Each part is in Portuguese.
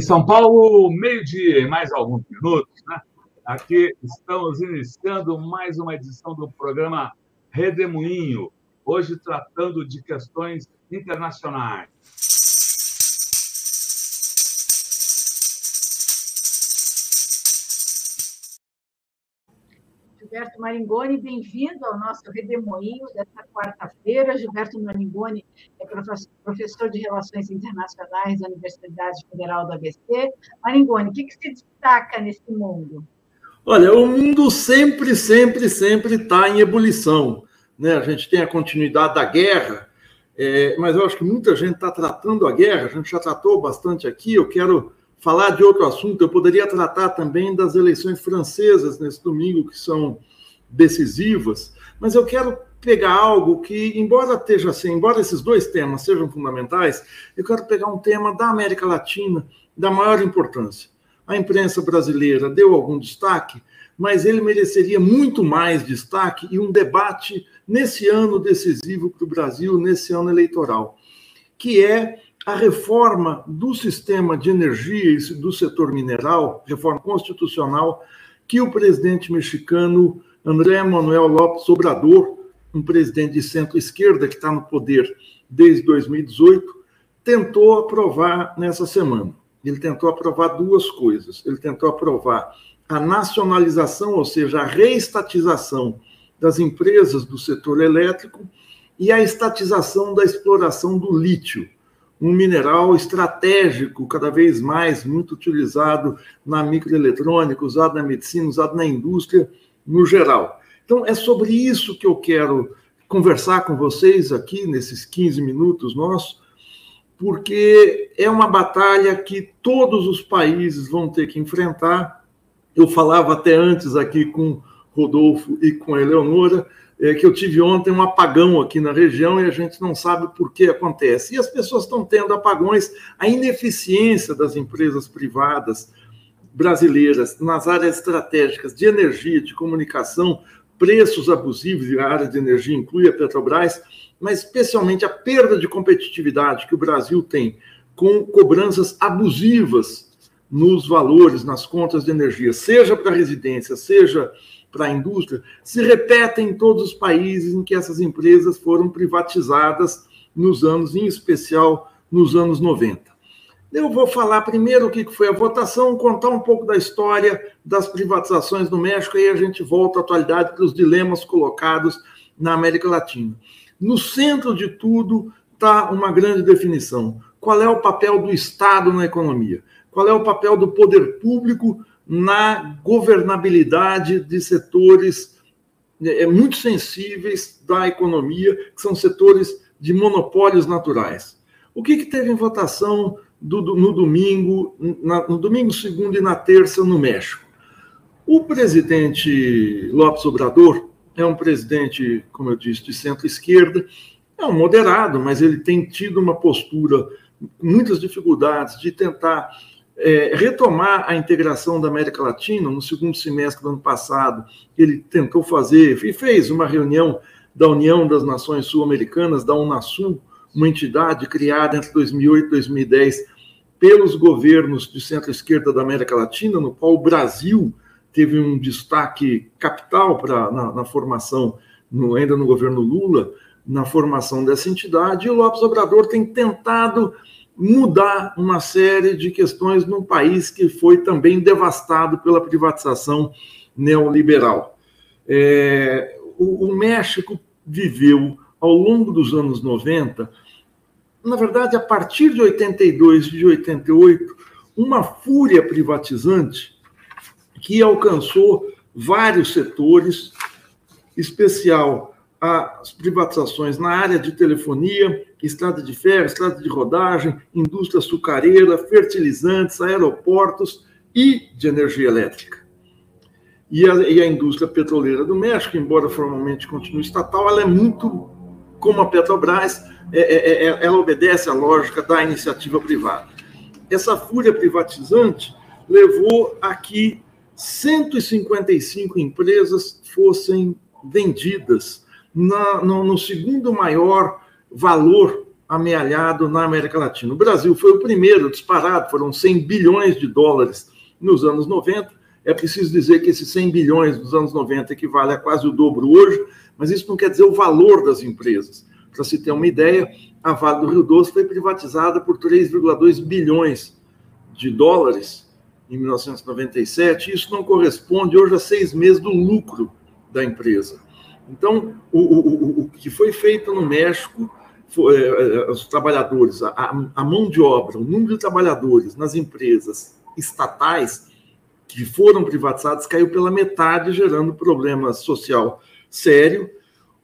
Em São Paulo, meio-dia e mais alguns minutos, né? Aqui estamos iniciando mais uma edição do programa Redemoinho, hoje tratando de questões internacionais. Gilberto Maringoni, bem-vindo ao nosso redemoinho desta quarta-feira. Gilberto Maringoni é professor de Relações Internacionais da Universidade Federal do ABC. Maringoni, o que, que se destaca nesse mundo? Olha, o mundo sempre, sempre, sempre está em ebulição. Né? A gente tem a continuidade da guerra, é, mas eu acho que muita gente está tratando a guerra, a gente já tratou bastante aqui. Eu quero falar de outro assunto. Eu poderia tratar também das eleições francesas nesse domingo, que são decisivas, mas eu quero pegar algo que, embora esteja assim, embora esses dois temas sejam fundamentais, eu quero pegar um tema da América Latina da maior importância. A imprensa brasileira deu algum destaque, mas ele mereceria muito mais destaque e um debate nesse ano decisivo para o Brasil, nesse ano eleitoral, que é a reforma do sistema de energia e do setor mineral, reforma constitucional, que o presidente mexicano André Manuel Lopes Obrador, um presidente de centro-esquerda que está no poder desde 2018, tentou aprovar nessa semana. Ele tentou aprovar duas coisas. Ele tentou aprovar a nacionalização, ou seja, a reestatização das empresas do setor elétrico e a estatização da exploração do lítio um mineral estratégico, cada vez mais muito utilizado na microeletrônica, usado na medicina, usado na indústria no geral. Então, é sobre isso que eu quero conversar com vocês aqui nesses 15 minutos nossos, porque é uma batalha que todos os países vão ter que enfrentar. Eu falava até antes aqui com Rodolfo e com Eleonora, é, que eu tive ontem um apagão aqui na região e a gente não sabe por que acontece. E as pessoas estão tendo apagões, a ineficiência das empresas privadas brasileiras nas áreas estratégicas de energia, de comunicação, preços abusivos, e a área de energia inclui a Petrobras, mas especialmente a perda de competitividade que o Brasil tem com cobranças abusivas nos valores, nas contas de energia, seja para residência, seja para a indústria se repetem em todos os países em que essas empresas foram privatizadas nos anos, em especial nos anos 90. Eu vou falar primeiro o que foi a votação, contar um pouco da história das privatizações no México, e a gente volta à atualidade para os dilemas colocados na América Latina. No centro de tudo está uma grande definição: qual é o papel do Estado na economia? Qual é o papel do poder público na governabilidade de setores é, muito sensíveis da economia, que são setores de monopólios naturais. O que, que teve em votação do, do, no domingo, na, no domingo, segundo e na terça no México? O presidente Lopes Obrador é um presidente, como eu disse, de centro-esquerda, é um moderado, mas ele tem tido uma postura com muitas dificuldades de tentar é, retomar a integração da América Latina. No segundo semestre do ano passado, ele tentou fazer e fez uma reunião da União das Nações Sul-Americanas, da Unasul, uma entidade criada entre 2008 e 2010 pelos governos de centro-esquerda da América Latina, no qual o Brasil teve um destaque capital para na, na formação, no, ainda no governo Lula, na formação dessa entidade, e o Lopes Obrador tem tentado mudar uma série de questões num país que foi também devastado pela privatização neoliberal. É, o, o México viveu, ao longo dos anos 90, na verdade, a partir de 82 e de 88, uma fúria privatizante que alcançou vários setores, especial as privatizações na área de telefonia, estrada de ferro, estrada de rodagem, indústria açucareira, fertilizantes, aeroportos e de energia elétrica. E a, e a, indústria petroleira do México, embora formalmente continue estatal, ela é muito como a Petrobras, é, é, é, ela obedece à lógica da iniciativa privada. Essa fúria privatizante levou a que 155 empresas fossem vendidas na, no, no segundo maior valor amealhado na América Latina. O Brasil foi o primeiro disparado, foram 100 bilhões de dólares nos anos 90. É preciso dizer que esses 100 bilhões dos anos 90 equivale a quase o dobro hoje, mas isso não quer dizer o valor das empresas. Para se ter uma ideia, a Vale do Rio Doce foi privatizada por 3,2 bilhões de dólares em 1997. Isso não corresponde hoje a seis meses do lucro da empresa. Então, o, o, o que foi feito no México, foi, é, é, os trabalhadores, a, a mão de obra, o número de trabalhadores nas empresas estatais que foram privatizadas caiu pela metade, gerando problema social sério.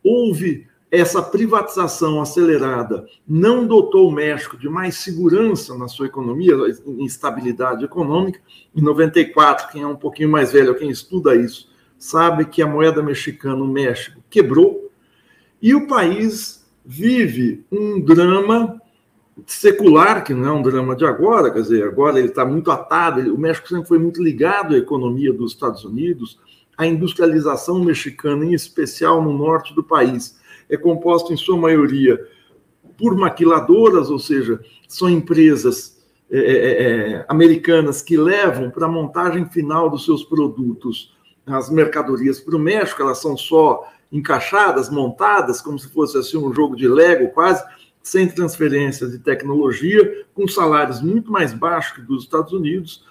Houve essa privatização acelerada, não dotou o México de mais segurança na sua economia, instabilidade econômica. Em 94, quem é um pouquinho mais velho, quem estuda isso, sabe que a moeda mexicana no México quebrou e o país vive um drama secular, que não é um drama de agora, quer dizer, agora ele está muito atado, ele, o México sempre foi muito ligado à economia dos Estados Unidos, a industrialização mexicana, em especial no norte do país, é composta em sua maioria por maquiladoras, ou seja, são empresas é, é americanas que levam para a montagem final dos seus produtos as mercadorias para o México, elas são só encaixadas, montadas, como se fosse assim um jogo de Lego quase, sem transferência de tecnologia, com salários muito mais baixos que dos Estados Unidos,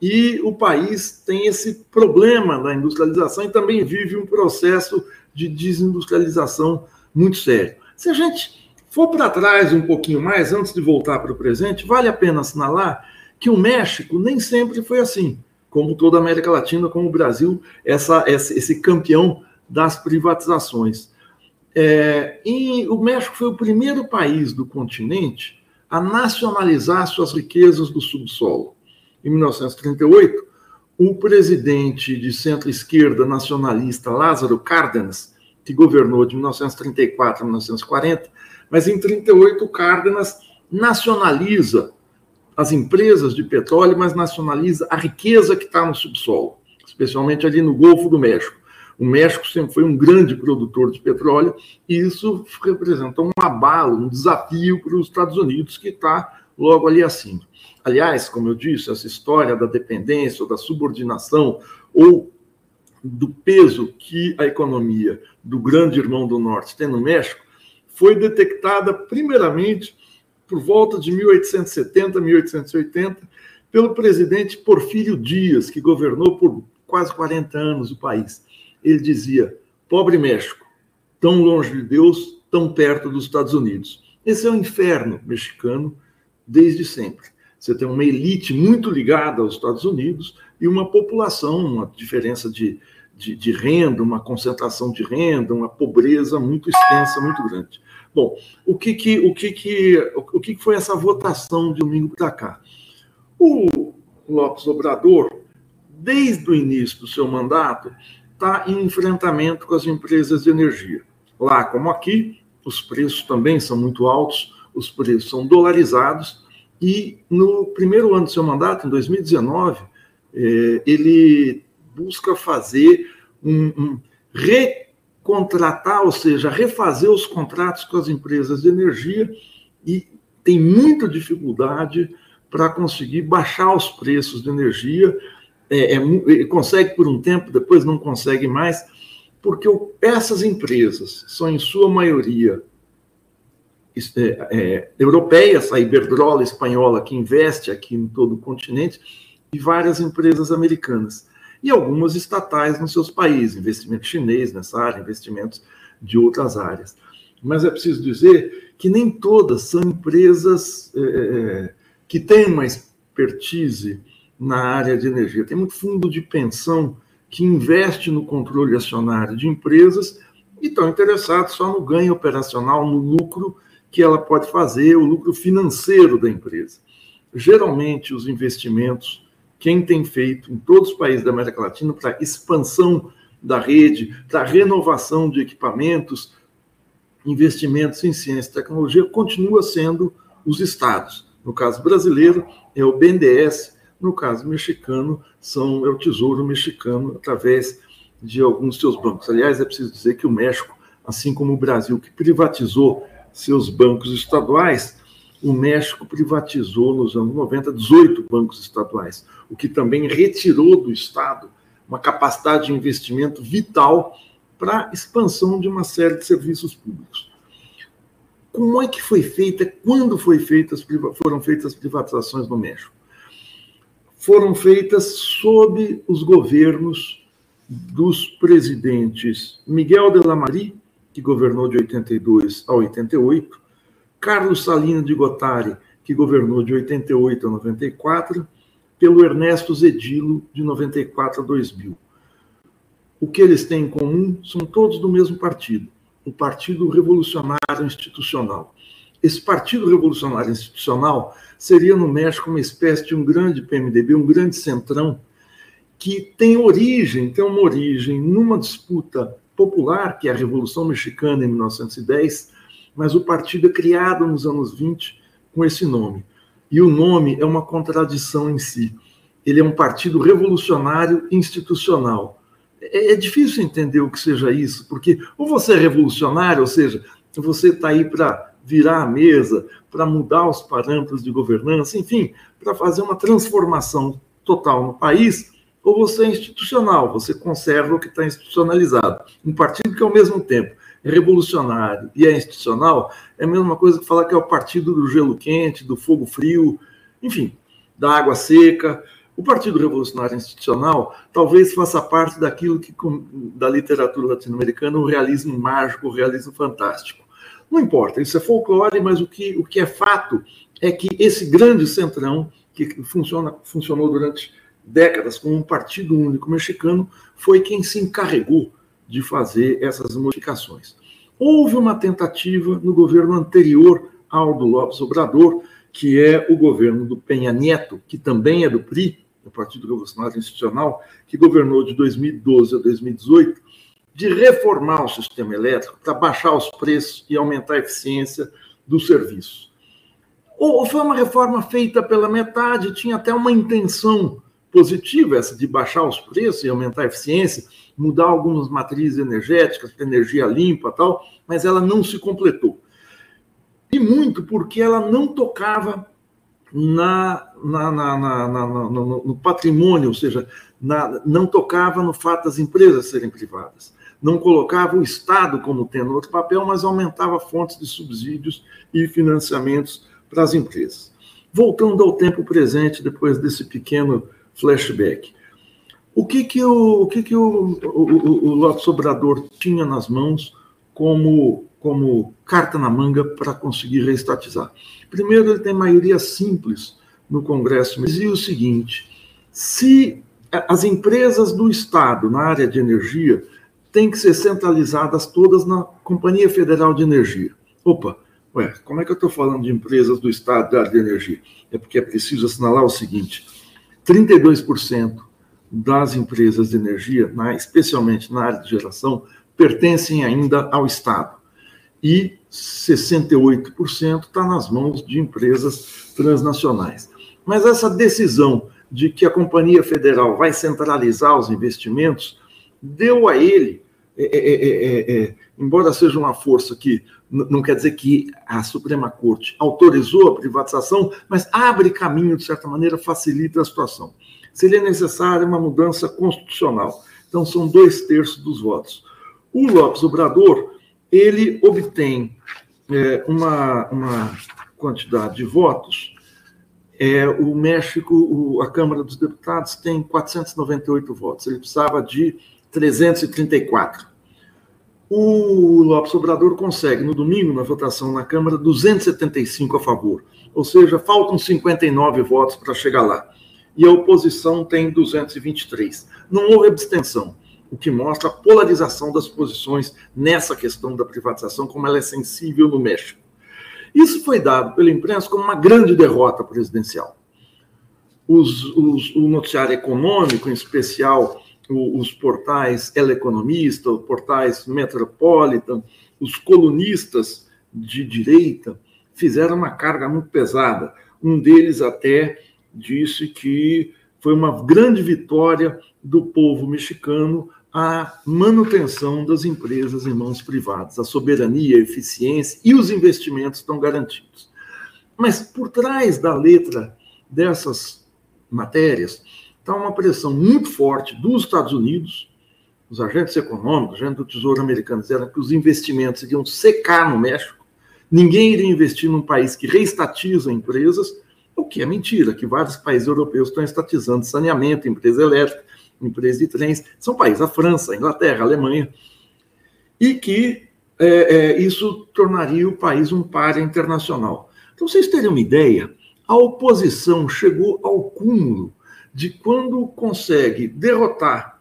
e o país tem esse problema da industrialização e também vive um processo de desindustrialização muito sério. Se a gente for para trás um pouquinho mais, antes de voltar para o presente, vale a pena assinalar que o México nem sempre foi assim como toda a América Latina, como o Brasil, essa, esse campeão das privatizações. É, e o México foi o primeiro país do continente a nacionalizar suas riquezas do subsolo. Em 1938, o presidente de centro-esquerda nacionalista Lázaro Cárdenas, que governou de 1934 a 1940, mas em 38 Cárdenas nacionaliza as empresas de petróleo, mas nacionaliza a riqueza que está no subsolo, especialmente ali no Golfo do México. O México sempre foi um grande produtor de petróleo e isso representa um abalo, um desafio para os Estados Unidos, que está logo ali acima. Aliás, como eu disse, essa história da dependência da subordinação ou do peso que a economia do grande irmão do Norte tem no México foi detectada primeiramente por volta de 1870, 1880, pelo presidente Porfírio Dias, que governou por quase 40 anos o país. Ele dizia: pobre México, tão longe de Deus, tão perto dos Estados Unidos. Esse é o inferno mexicano desde sempre. Você tem uma elite muito ligada aos Estados Unidos e uma população, uma diferença de, de, de renda, uma concentração de renda, uma pobreza muito extensa, muito grande. Bom, o que que, o que, que, o que foi essa votação de domingo para cá? O Lopes Obrador, desde o início do seu mandato, está em enfrentamento com as empresas de energia. Lá, como aqui, os preços também são muito altos, os preços são dolarizados, e no primeiro ano do seu mandato, em 2019, eh, ele busca fazer um, um contratar, ou seja, refazer os contratos com as empresas de energia e tem muita dificuldade para conseguir baixar os preços de energia. É, é, consegue por um tempo, depois não consegue mais, porque essas empresas são, em sua maioria, é, é, europeias, a Iberdrola espanhola, que investe aqui em todo o continente, e várias empresas americanas e algumas estatais nos seus países, investimento chinês nessa área, investimentos de outras áreas. Mas é preciso dizer que nem todas são empresas é, é, é, que têm uma expertise na área de energia. Tem muito fundo de pensão que investe no controle acionário de empresas e estão interessados só no ganho operacional, no lucro que ela pode fazer, o lucro financeiro da empresa. Geralmente, os investimentos quem tem feito em todos os países da América Latina para expansão da rede, para renovação de equipamentos, investimentos em ciência e tecnologia, continua sendo os estados. No caso brasileiro, é o BNDES, no caso mexicano, são, é o Tesouro Mexicano, através de alguns seus bancos. Aliás, é preciso dizer que o México, assim como o Brasil, que privatizou seus bancos estaduais, o México privatizou nos anos 90 18 bancos estaduais, o que também retirou do Estado uma capacidade de investimento vital para a expansão de uma série de serviços públicos. Como é que foi feita, quando foi feitas, foram feitas as privatizações no México? Foram feitas sob os governos dos presidentes Miguel de la Marie, que governou de 82 a 88, Carlos Salinas de Gottari, que governou de 88 a 94, pelo Ernesto Zedilo, de 94 a 2000. O que eles têm em comum são todos do mesmo partido, o Partido Revolucionário Institucional. Esse Partido Revolucionário Institucional seria no México uma espécie de um grande PMDB, um grande centrão, que tem origem, tem uma origem numa disputa popular, que é a Revolução Mexicana em 1910, mas o partido é criado nos anos 20 com esse nome. E o nome é uma contradição em si. Ele é um partido revolucionário institucional. É, é difícil entender o que seja isso, porque ou você é revolucionário, ou seja, você está aí para virar a mesa, para mudar os parâmetros de governança, enfim, para fazer uma transformação total no país, ou você é institucional, você conserva o que está institucionalizado. Um partido que, ao mesmo tempo, é revolucionário e é institucional, é a mesma coisa que falar que é o partido do gelo quente, do fogo frio, enfim, da água seca. O Partido Revolucionário Institucional talvez faça parte daquilo que, da literatura latino-americana, o realismo mágico, o realismo fantástico. Não importa, isso é folclore, mas o que, o que é fato é que esse grande centrão, que funciona, funcionou durante décadas como um partido único mexicano, foi quem se encarregou de fazer essas modificações. Houve uma tentativa no governo anterior ao do Lopes Obrador, que é o governo do Penha Neto, que também é do PRI, do Partido Revolucionário Institucional, que governou de 2012 a 2018, de reformar o sistema elétrico para baixar os preços e aumentar a eficiência do serviço. Ou foi uma reforma feita pela metade, tinha até uma intenção positiva essa de baixar os preços e aumentar a eficiência, mudar algumas matrizes energéticas para energia limpa tal, mas ela não se completou. E muito porque ela não tocava na, na, na, no, no, patrimônio, ou seja, não tocava no fato das empresas serem privadas. Não colocava o Estado como tendo outro papel, mas aumentava fontes de subsídios e financiamentos para as empresas. Voltando ao tempo presente, depois desse pequeno flashback. O que que o, o, que que o, o, o Lopes Obrador tinha nas mãos como, como carta na manga para conseguir reestatizar? Primeiro, ele tem maioria simples no Congresso, mas dizia o seguinte: se as empresas do Estado na área de energia têm que ser centralizadas todas na Companhia Federal de Energia. Opa, ué, como é que eu estou falando de empresas do Estado da área de energia? É porque é preciso assinalar o seguinte: 32% das empresas de energia, na, especialmente na área de geração, pertencem ainda ao Estado. E 68% está nas mãos de empresas transnacionais. Mas essa decisão de que a Companhia Federal vai centralizar os investimentos deu a ele, é, é, é, é embora seja uma força que não quer dizer que a Suprema Corte autorizou a privatização, mas abre caminho, de certa maneira, facilita a situação. Seria necessária uma mudança constitucional. Então, são dois terços dos votos. O Lopes Obrador, ele obtém é, uma, uma quantidade de votos. É, o México, o, a Câmara dos Deputados tem 498 votos. Ele precisava de 334. O Lopes Obrador consegue, no domingo, na votação na Câmara, 275 a favor. Ou seja, faltam 59 votos para chegar lá. E a oposição tem 223. Não houve abstenção, o que mostra a polarização das posições nessa questão da privatização, como ela é sensível no México. Isso foi dado pela imprensa como uma grande derrota presidencial. Os, os, o noticiário econômico, em especial os portais El Economista, os portais Metropolitan, os colunistas de direita fizeram uma carga muito pesada. Um deles até disse que foi uma grande vitória do povo mexicano a manutenção das empresas em mãos privadas, a soberania, a eficiência e os investimentos estão garantidos. Mas por trás da letra dessas matérias está uma pressão muito forte dos Estados Unidos, os agentes econômicos, os agentes do Tesouro americano disseram que os investimentos iriam secar no México, ninguém iria investir num país que reestatiza empresas, o que é mentira, que vários países europeus estão estatizando saneamento, empresa elétrica, empresa de trens, são países, a França, a Inglaterra, a Alemanha, e que é, é, isso tornaria o país um par internacional. Então, vocês terem uma ideia, a oposição chegou ao cúmulo de quando consegue derrotar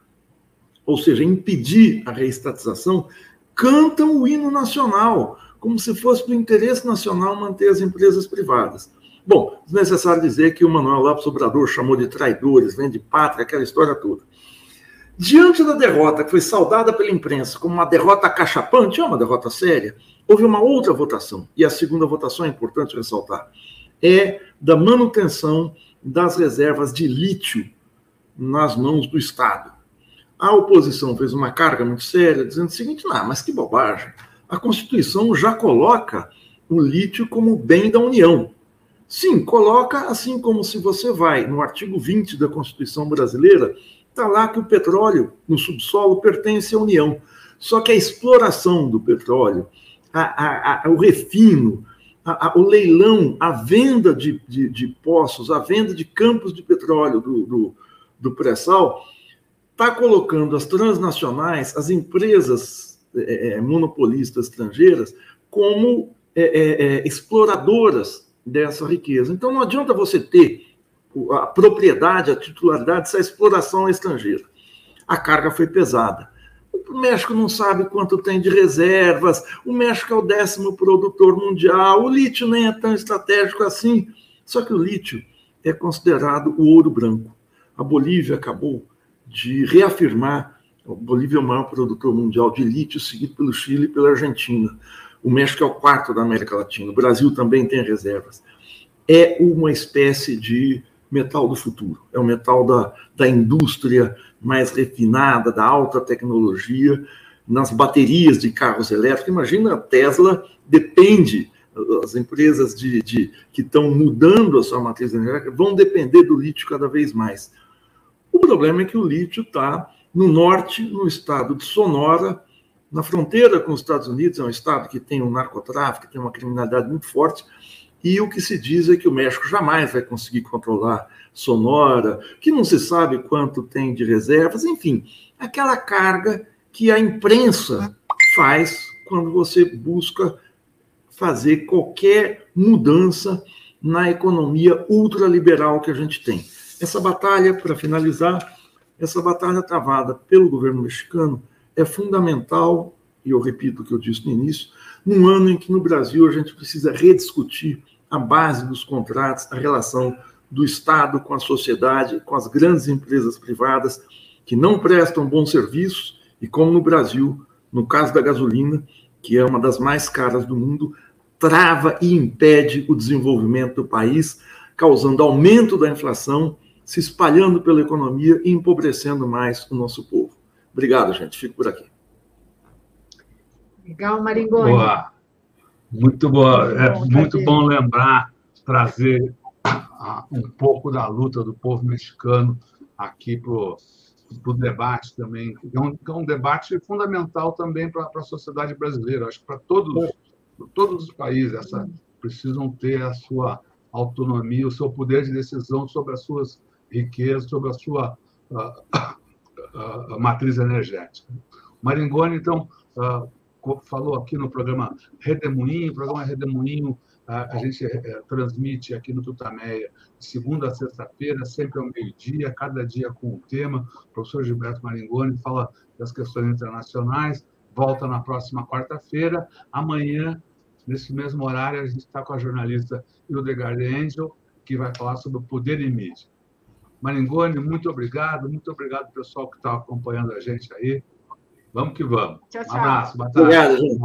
ou seja, impedir a reestatização, cantam o hino nacional, como se fosse do interesse nacional manter as empresas privadas. Bom, é necessário dizer que o Manuel Lopes Obrador chamou de traidores, vem de pátria, aquela história toda. Diante da derrota, que foi saudada pela imprensa como uma derrota cachapante, é uma derrota séria, houve uma outra votação, e a segunda votação é importante ressaltar, é da manutenção das reservas de lítio nas mãos do Estado. A oposição fez uma carga muito séria, dizendo o seguinte: não, mas que bobagem. A Constituição já coloca o lítio como bem da União. Sim, coloca assim como se você vai no artigo 20 da Constituição brasileira, está lá que o petróleo no subsolo pertence à União. Só que a exploração do petróleo, a, a, a, o refino, o leilão, a venda de, de, de, poços, a venda de campos de petróleo do, do, do pré-sal, está colocando as transnacionais, as empresas é, é, monopolistas estrangeiras, como é, é, é, exploradoras dessa riqueza. Então, não adianta você ter a propriedade, a titularidade dessa exploração estrangeira. A carga foi pesada. O México não sabe quanto tem de reservas, o México é o décimo produtor mundial, o lítio nem é tão estratégico assim. Só que o lítio é considerado o ouro branco. A Bolívia acabou de reafirmar a Bolívia é o maior produtor mundial de lítio, seguido pelo Chile e pela Argentina. O México é o quarto da América Latina. O Brasil também tem reservas. É uma espécie de metal do futuro. É o metal da, da indústria mais refinada, da alta tecnologia, nas baterias de carros elétricos. Imagina, a Tesla depende, as empresas de, de que estão mudando a sua matriz energética vão depender do lítio cada vez mais. O problema é que o lítio está no norte, no estado de Sonora, na fronteira com os Estados Unidos, é um estado que tem um narcotráfico, tem uma criminalidade muito forte, e o que se diz é que o México jamais vai conseguir controlar Sonora, que não se sabe quanto tem de reservas, enfim, aquela carga que a imprensa faz quando você busca fazer qualquer mudança na economia ultraliberal que a gente tem. Essa batalha, para finalizar, essa batalha travada pelo governo mexicano é fundamental, e eu repito o que eu disse no início, num ano em que no Brasil a gente precisa rediscutir a base dos contratos, a relação do Estado com a sociedade, com as grandes empresas privadas que não prestam bons serviços, e como no Brasil, no caso da gasolina, que é uma das mais caras do mundo, trava e impede o desenvolvimento do país, causando aumento da inflação se espalhando pela economia e empobrecendo mais o nosso povo. Obrigado, gente. Fico por aqui. Legal, Maringoni. Boa. Muito boa. É muito bom lembrar, trazer um pouco da luta do povo mexicano aqui para o debate também. É um, é um, debate fundamental também para a sociedade brasileira. Acho que para todos, todos os países essa, precisam ter a sua autonomia, o seu poder de decisão sobre as suas riqueza sobre a sua matriz energética. Maringoni, então, falou aqui no programa Redemoinho, o programa Redemoinho a gente é, transmite aqui no Tutameia, segunda a sexta-feira, sempre ao meio-dia, cada dia com um tema. O professor Gilberto Maringoni fala das questões internacionais, volta na próxima quarta-feira. Amanhã, nesse mesmo horário, a gente está com a jornalista Hildegard Angel, que vai falar sobre o poder e mídia. Maringoni, muito obrigado. Muito obrigado, pessoal, que está acompanhando a gente aí. Vamos que vamos. Tchau, tchau. Um abraço. Boa tarde. Obrigado, gente.